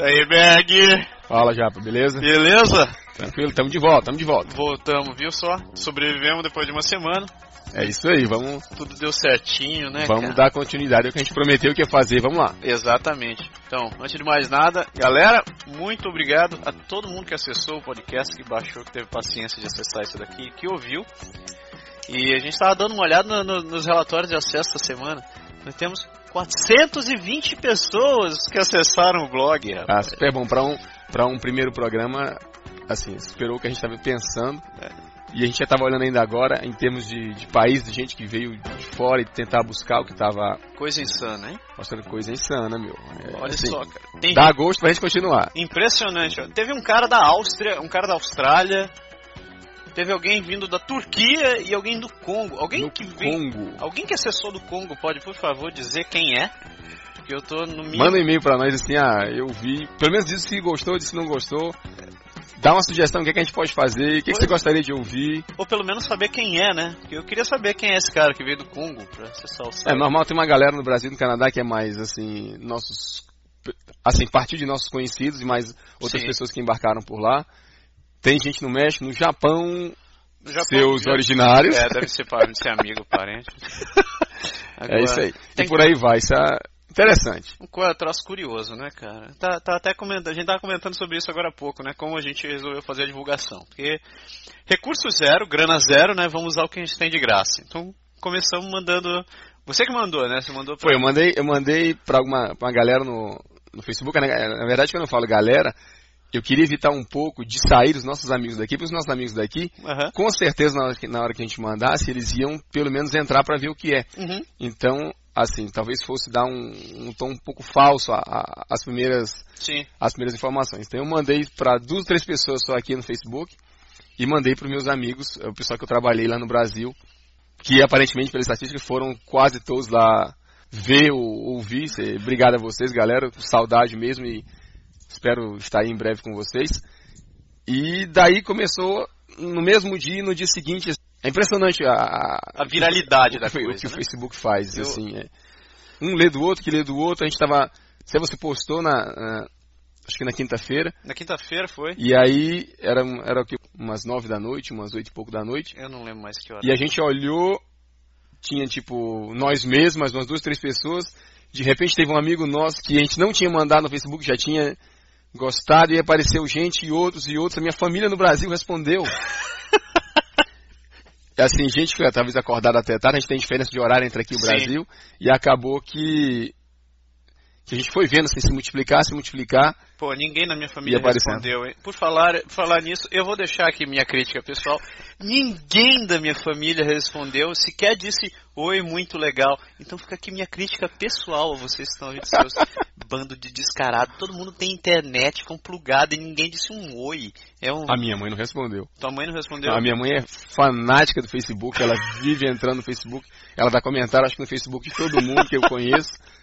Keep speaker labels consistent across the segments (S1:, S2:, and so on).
S1: Daí, Berg.
S2: Fala, Japa, beleza?
S1: Beleza?
S2: Tranquilo, tamo de volta, tamo de volta.
S1: Voltamos, viu só? Sobrevivemos depois de uma semana.
S2: É isso aí, vamos,
S1: Tudo deu certinho, né?
S2: vamos
S1: cara?
S2: dar continuidade ao que a gente prometeu que ia fazer, vamos lá.
S1: Exatamente. Então, antes de mais nada, galera, muito obrigado a todo mundo que acessou o podcast, que baixou, que teve paciência de acessar isso daqui, que ouviu. E a gente estava dando uma olhada no- no- nos relatórios de acesso essa semana. Nós temos 420 pessoas que acessaram o blog.
S2: Ah,
S1: rapaz.
S2: super bom, pra um, pra um primeiro programa, assim, superou o que a gente tava pensando. E a gente já tava olhando ainda agora, em termos de, de país, de gente que veio de fora e tentar buscar o que tava
S1: Coisa insana, hein?
S2: mostrando coisa insana, meu. É,
S1: Olha
S2: assim,
S1: só, cara. Tem
S2: Dá gosto pra gente continuar.
S1: Impressionante. ó. Teve um cara da Áustria, um cara da Austrália, teve alguém vindo da Turquia e alguém do Congo. Alguém
S2: No
S1: que vem,
S2: Congo.
S1: alguém que acessou do Congo pode, por favor, dizer quem é? Porque eu tô no mínimo.
S2: Manda um e-mail pra nós assim, ah, eu vi. Pelo menos diz se gostou, diz se não gostou. Dá uma sugestão, o que, é que a gente pode fazer, o que, é que você gostaria de ouvir.
S1: Ou pelo menos saber quem é, né? Porque eu queria saber quem é esse cara que veio do Congo pra acessar o
S2: É
S1: site.
S2: normal, tem uma galera no Brasil e no Canadá que é mais, assim, nossos. Assim, partir de nossos conhecidos e mais outras
S1: Sim.
S2: pessoas que embarcaram por lá. Tem gente no México, no Japão,
S1: No Japão,
S2: seus
S1: já-
S2: originários.
S1: É, deve ser parente, ser amigo, parente.
S2: É isso aí. E por aí vai, isso é interessante.
S1: Um troço curioso, né, cara? Tá, tá até comentando, a gente tava comentando sobre isso agora há pouco, né? Como a gente resolveu fazer a divulgação. Porque recurso zero, grana zero, né? Vamos usar o que a gente tem de graça. Então começamos mandando. Você que mandou, né? Você mandou pra.
S2: Foi, eu mandei, eu mandei pra, alguma, pra uma galera no, no Facebook, né? na verdade quando eu falo galera, eu queria evitar um pouco de sair os nossos amigos daqui, porque os nossos amigos daqui,
S1: Aham.
S2: com certeza na hora que, na hora que a gente mandasse, eles iam pelo menos entrar pra ver o que é.
S1: Uhum.
S2: Então, assim, talvez fosse dar um, um tom um pouco falso às primeiras,
S1: Sim.
S2: as primeiras informações. Então eu mandei para duas, três pessoas só aqui no Facebook e mandei para meus amigos, o pessoal que eu trabalhei lá no Brasil, que aparentemente pela estatística foram quase todos lá ver ou ouvir. Obrigado a vocês, galera, saudade mesmo e espero estar aí em breve com vocês. E daí começou no mesmo dia e no dia seguinte. É impressionante a,
S1: A viralidade
S2: o
S1: da
S2: que, o
S1: coisa.
S2: que o
S1: né?
S2: Facebook faz,
S1: Eu-
S2: assim, é. Um lê do outro, que lê do outro, a gente tava, se você postou na, na- acho que na quinta-feira,
S1: Na quinta-feira foi.
S2: e aí era, era o que, umas nove da noite, umas oito e pouco da noite,
S1: Eu não lembro mais que hora.
S2: e a gente olhou, tinha tipo, nós mesmos, umas duas, três pessoas, de repente teve um amigo nosso que a gente não tinha mandado no Facebook, já tinha gostado, e apareceu gente e outros e outros, a minha família no Brasil respondeu. É assim, gente que talvez acordada até tarde, a gente tem diferença de horário entre aqui e o. Brasil, e acabou que a gente foi vendo assim, se multiplicar, se multiplicar,
S1: Pô, ninguém na minha família respondeu, hein? Por falar, por falar nisso, eu vou deixar aqui minha crítica pessoal. Ninguém da minha família respondeu, sequer disse oi, muito legal. Então fica aqui minha crítica pessoal a vocês que estão ouvindo seus bando de descarado. Todo mundo tem internet, ficam plugado e ninguém disse um oi. É um...
S2: a minha mãe não respondeu.
S1: Tua mãe não respondeu?
S2: A minha mãe é fanática do Facebook, ela vive entrando no Facebook, ela dá comentário, acho que no Facebook de todo mundo que eu conheço,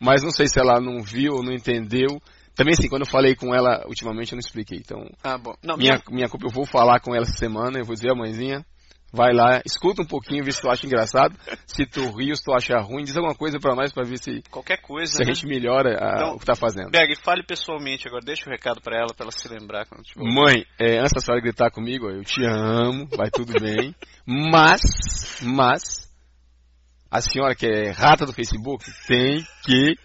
S2: mas não sei se ela não viu ou não entendeu. Também assim, quando eu falei com ela ultimamente eu não expliquei, então
S1: Ah. Não,
S2: minha, minha culpa, eu vou falar com ela essa semana, eu vou dizer, a mãezinha, vai lá, escuta um pouquinho, vê se tu acha engraçado, se tu ri ou se tu acha ruim, diz alguma coisa pra nós pra ver se,
S1: qualquer coisa,
S2: se a
S1: né?
S2: gente melhora a-
S1: Então,
S2: o que tá fazendo.
S1: Berg, fale pessoalmente agora, deixa o recado pra ela, pra ela se lembrar quando.
S2: Mãe, é, antes da senhora gritar comigo, eu te amo, vai tudo bem, mas, mas, a senhora que é rata do Facebook tem que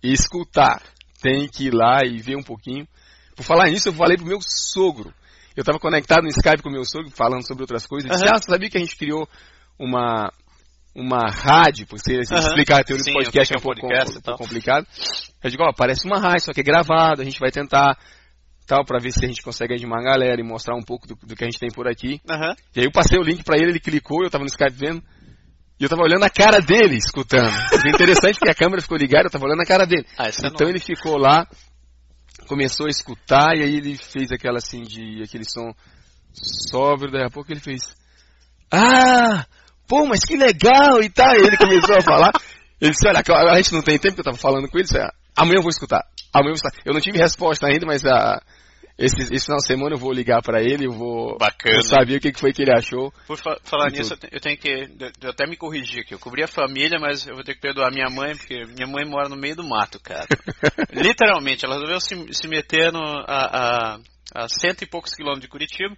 S2: escutar, tem que ir lá e ver um pouquinho. Por falar nisso, eu falei pro meu sogro. Eu estava conectado no Skype com o meu sogro, falando sobre outras coisas. Ele disse,
S1: Aham.
S2: ah, você sabia que a gente criou uma, uma rádio, porque se
S1: Aham.
S2: explicar a teoria
S1: Sim,
S2: do podcast é um
S1: é um
S2: pouco,
S1: podcast
S2: pouco complicado. Eu digo, ó, parece uma rádio, só que é gravado, a gente vai tentar tal, para ver se a gente consegue animar a galera e mostrar um pouco do, do que a gente tem por aqui.
S1: Aham.
S2: E aí eu passei o link para ele, ele clicou, eu tava no Skype vendo, e eu tava olhando a cara dele, escutando. É interessante que a câmera ficou ligada, eu tava olhando a cara dele.
S1: Ah, é
S2: Então ele ficou lá, começou a escutar, e aí ele fez aquela assim de aquele som sóbrio, daí a pouco ele fez. Ah! Pô, mas que legal e tal. E ele começou a falar. Ele disse, olha, agora a gente não tem tempo que eu tava falando com ele, disse, "Ah, amanhã eu vou escutar. Amanhã eu vou escutar. Eu não tive resposta ainda, mas a, esse, esse final de semana eu vou ligar para ele, eu vou,
S1: Bacana.
S2: vou saber o que, foi que ele achou.
S1: Por fa falar nisso, eu tenho que eu até me corrigir aqui. Eu cobri a família, mas eu vou ter que perdoar minha mãe, porque minha mãe mora no meio do mato, cara. Literalmente, ela resolveu se, se meter no, a, a, a cento e poucos quilômetros de Curitiba.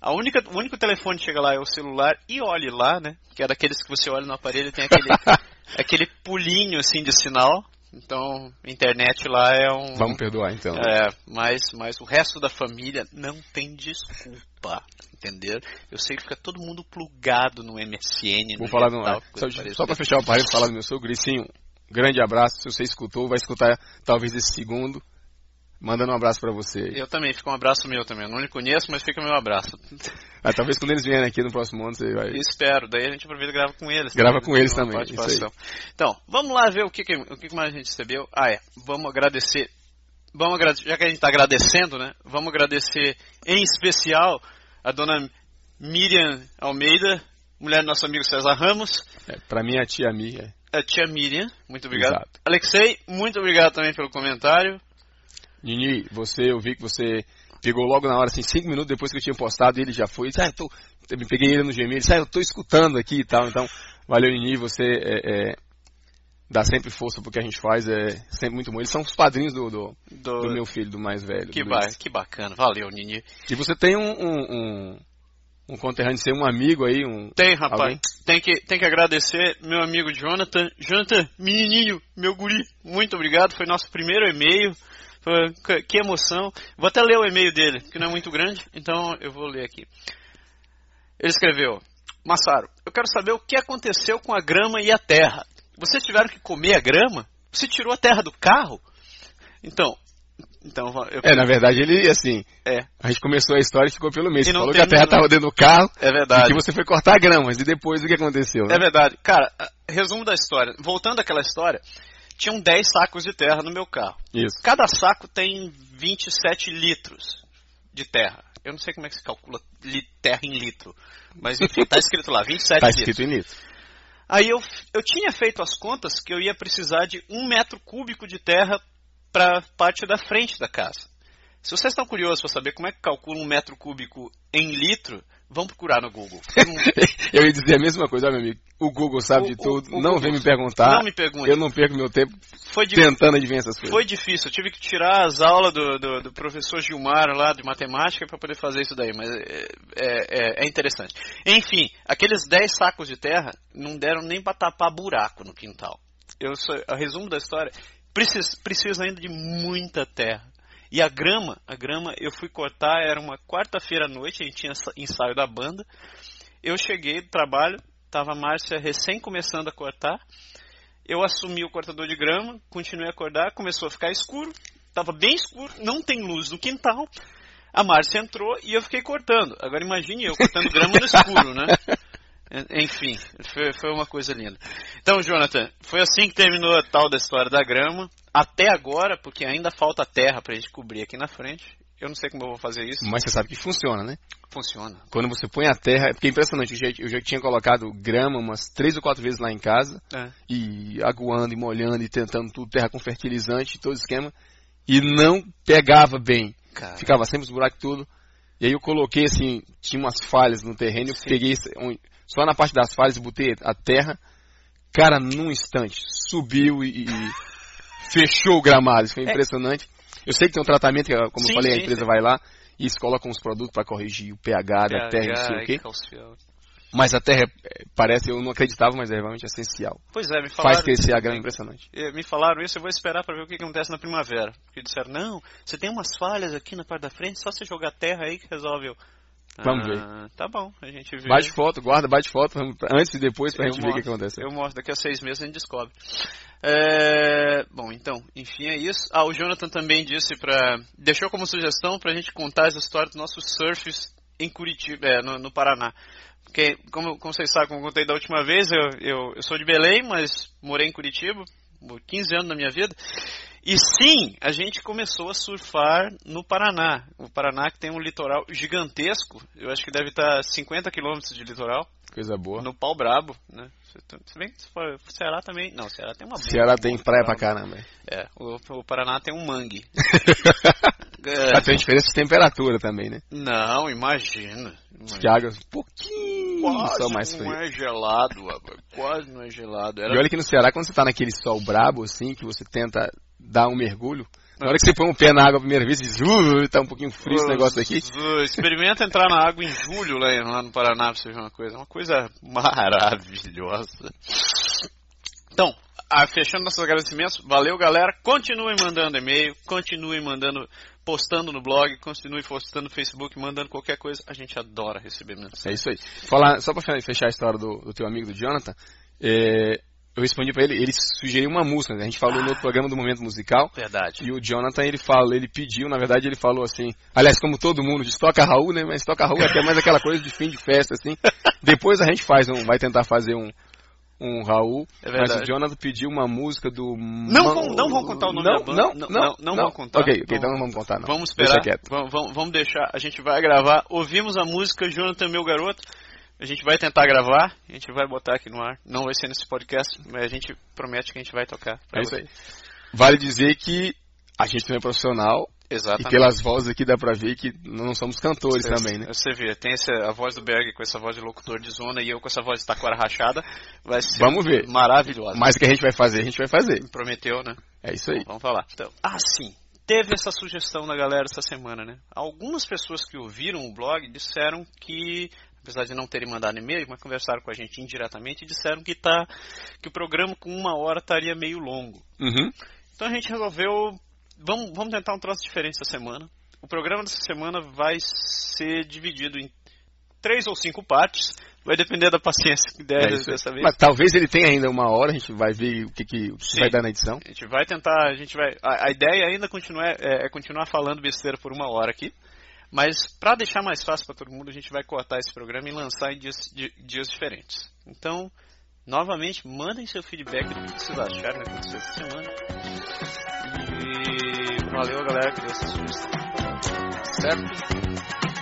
S1: A única, o único telefone que chega lá é o celular e olhe lá, né? Que é daqueles que você olha no aparelho e tem aquele, aquele pulinho assim de sinal. Então, internet lá é um.
S2: Vamos perdoar então.
S1: É, mas, mas o resto da família não tem desculpa, entendeu? Eu sei que fica todo mundo plugado no MSN.
S2: Vou
S1: no
S2: falar no Só, só para fechar o parênteses, falar do meu sogro, Gricinho, grande abraço. Se você escutou, vai escutar talvez esse segundo. Mandando um abraço para você. aí.
S1: Eu também, fica um abraço meu também. Eu não lhe conheço, mas fica meu abraço.
S2: Ah, talvez quando eles vierem aqui no próximo ano, você vai.
S1: Espero, daí a gente aproveita e grava com eles.
S2: Grava
S1: também,
S2: com eles também.
S1: Então, vamos lá ver o que, o que que mais a gente recebeu. Ah, é. Vamos agradecer. Vamos agradecer, já que a gente está agradecendo, né? Vamos agradecer em especial a dona Miriam Almeida, mulher do nosso amigo César Ramos.
S2: É, para mim, a tia Mi. É.
S1: A tia Miriam, muito obrigado.
S2: Exato.
S1: Alexei, muito obrigado também pelo comentário.
S2: Nini, você, eu vi que você pegou logo na hora, assim, cinco minutos depois que eu tinha postado, ele já foi. Disse, ah, eu tô, eu me peguei ele no Gmail, ele disse, ah, eu tô escutando aqui e tal. Então, valeu, Nini, você é, é, dá sempre força pro que a gente faz, é sempre muito bom. Eles são os padrinhos do, do,
S1: Do,
S2: do meu filho, do mais velho.
S1: que, ba que bacana, valeu, Nini.
S2: E você tem um, um, um, um conterrâneo seu, um amigo aí, um.
S1: Tem, rapaz.
S2: Alguém?
S1: Tem que, tem que agradecer meu amigo Jonathan. Jonathan, menininho, meu guri, muito obrigado. Foi nosso primeiro e-mail. Que- emoção. Vou até ler o e-mail dele, que não é muito grande, então eu vou ler aqui. Ele escreveu: Massaro, eu quero saber o que aconteceu com a grama e a terra. Vocês tiveram que comer a grama? Você tirou a terra do carro? Então, então eu,
S2: É, na verdade, ele, assim,
S1: é,
S2: a gente começou a história e ficou pelo meio.
S1: E
S2: Você falou que a terra estava dentro do carro
S1: é
S2: e
S1: verdade.
S2: que você foi cortar gramas. E depois o que aconteceu? né?
S1: É verdade. Cara, resumo da história. Voltando àquela história, tinham 10 sacos de terra no meu carro.
S2: Isso.
S1: Cada saco tem 27 litros de terra. Eu não sei como é que se calcula terra em litro. Mas enfim, tá escrito lá, 27
S2: Tá
S1: litros.
S2: escrito em litro.
S1: Aí eu, eu tinha feito as contas que eu ia precisar de um metro cúbico de terra para parte da frente da casa. Se vocês estão curiosos para saber como é que calcula um metro cúbico em litro, vão procurar no Google. Eu
S2: ia dizer a mesma coisa, meu amigo. O Google sabe
S1: O-
S2: de
S1: o-
S2: tudo.
S1: o
S2: não
S1: Google
S2: vem me perguntar.
S1: Não me pergunte.
S2: Eu não perco meu tempo tentando adivinhar essas coisas.
S1: Foi difícil, eu tive que tirar as aulas do, do, do professor Gilmar lá de matemática para poder fazer isso daí, mas é, é- é interessante. Enfim, aqueles 10 sacos de terra não deram nem para tapar buraco no quintal. Eu só, a resumo da história, precisa, precisa ainda de muita terra. E a grama, a grama eu fui cortar, era uma quarta-feira à noite, a gente tinha ensa- ensaio da banda. Eu cheguei do trabalho, tava a Márcia recém começando a cortar. Eu assumi o cortador de grama, continuei a acordar, começou a ficar escuro, estava bem escuro, não tem luz no quintal. A Márcia entrou e eu fiquei cortando. Agora imagine eu cortando grama no escuro, né? En- Enfim, foi, foi uma coisa linda. Então, Jonathan, foi assim que terminou a tal da história da grama. Até agora, porque ainda falta terra pra gente cobrir aqui na frente. Eu não sei como eu vou fazer isso.
S2: Mas você sabe que funciona, né?
S1: Funciona.
S2: Quando você põe a terra, porque é impressionante, eu já, eu já tinha colocado grama umas três ou quatro vezes lá em casa,
S1: É.
S2: e aguando e molhando e tentando tudo, terra com fertilizante, todo esquema, e não pegava bem.
S1: Cara,
S2: Ficava sempre os buracos tudo. E aí eu coloquei assim, tinha umas falhas no terreno, eu
S1: Sim.
S2: peguei só na parte das falhas e botei a terra, cara, num instante, subiu e, e fechou o gramado, isso foi
S1: É.
S2: impressionante. Eu sei que tem um tratamento, que, como
S1: Sim,
S2: eu falei, a
S1: sim,
S2: empresa
S1: sim.
S2: vai lá e eles colocam uns produtos para corrigir o pH da terra, não sei o quê.
S1: calcial.
S2: Mas a terra é, parece, eu não acreditava, mas é realmente essencial.
S1: Pois é, me falaram.
S2: Faz crescer a grama impressionante.
S1: Eh, me falaram isso, eu vou esperar para ver o que acontece na primavera. Porque disseram, não, você tem umas falhas aqui na parte da frente, só você jogar terra aí que resolve.
S2: Vamos
S1: "Ah, Tá bom, a gente vê.
S2: Bate foto, guarda, bate foto, antes e depois pra
S1: Eu
S2: gente ver o que
S1: mostro,
S2: acontece.
S1: Eu mostro, daqui a seis meses a gente descobre. É, bom, então, enfim, é isso. Ah, o Jonathan também disse para deixou como sugestão pra gente contar essa história dos nossos surfs em Curitiba, é, no, no Paraná. Porque, como, como vocês sabem, como eu contei da última vez, eu, eu, eu sou de Belém, mas morei em Curitiba por 15 anos da minha vida. E sim, a gente começou a surfar no Paraná. O Paraná que tem um litoral gigantesco, eu acho que deve estar 50 quilômetros de litoral.
S2: Coisa boa.
S1: No pau brabo, né? Se bem que se for o Ceará também. Não, o Ceará tem uma boa.
S2: Ceará tem praia pra caramba.
S1: É, o, o Paraná tem um mangue.
S2: É. Tem diferença de temperatura também, né?
S1: Não, imagina.
S2: imagina. Que água um pouquinho
S1: Quase
S2: só mais
S1: frio. não é gelado. Quase não é gelado.
S2: Era... E olha que no Ceará, quando você tá naquele sol brabo, assim, que você tenta dar um mergulho, na hora que você põe um pé na água a primeira vez, diz, uh, tá um pouquinho frio esse negócio aqui.
S1: Uh, experimenta entrar na água em julho lá, lá no Paraná pra você ver uma coisa. Uma coisa maravilhosa. Então, ah, fechando nossos agradecimentos, valeu galera. Continuem mandando e-mail, continuem mandando, postando no blog, continuem postando no Facebook, mandando qualquer coisa. A gente adora receber
S2: mensagem. É isso aí. Falar, só para fechar a história do, do teu amigo do Jonathan, é, eu respondi para ele, ele sugeriu uma música, né? a gente falou ah, no outro programa do Momento Musical.
S1: Verdade.
S2: E o Jonathan, ele falou, ele pediu, na verdade ele falou assim, aliás, como todo mundo diz, toca Raul, né? Mas toca Raul é até mais aquela coisa de fim de festa, assim. Depois a gente faz um, vai tentar fazer um, um Raul, é mas o Jonathan pediu uma música do...
S1: Não, vão, não vão contar o nome
S2: não,
S1: da banda.
S2: Não, não, não, não, não vão contar. Ok, ok, então não vamos contar não.
S1: Vamos esperar, vamos, vamos, vamos deixar, a gente vai gravar, ouvimos a música Jonathan Meu Garoto, a gente vai tentar gravar, a gente vai botar aqui no ar. Não vai ser nesse podcast, mas a gente promete que a gente vai tocar.
S2: É isso aí. Vale dizer que a gente não é profissional.
S1: Exatamente.
S2: E pelas vozes aqui dá pra ver que não somos cantores você, também, né?
S1: Você vê, tem essa, a voz do Berg com essa voz de locutor de zona e eu com essa voz de taquara rachada. Vai ser
S2: Vamos ver.
S1: maravilhosa.
S2: Mas o que a gente vai fazer, a gente vai fazer.
S1: Prometeu, né?
S2: É isso aí.
S1: Vamos falar. Então, ah, sim. Teve essa sugestão da galera essa semana, né? Algumas pessoas que ouviram o blog disseram que apesar de não terem mandado e-mail, mas conversaram com a gente indiretamente e disseram que, tá, que o programa com uma hora estaria meio longo.
S2: Uhum.
S1: Então a gente resolveu, vamos, vamos tentar um troço diferente essa semana. O programa dessa semana vai ser dividido em três ou cinco partes. Vai depender da paciência que der é dessa vez.
S2: Mas talvez ele tenha ainda uma hora, a gente vai ver o que, que vai dar na edição.
S1: A gente vai tentar, a gente vai. A, a ideia ainda continua, é, é, continuar falando besteira por uma hora aqui. Mas para deixar mais fácil para todo mundo, a gente vai cortar esse programa e lançar em dias, dias diferentes. Então, novamente, mandem seu feedback do que vocês acharam que aconteceu essa semana. E valeu, galera, que deu essa sugestão. Certo?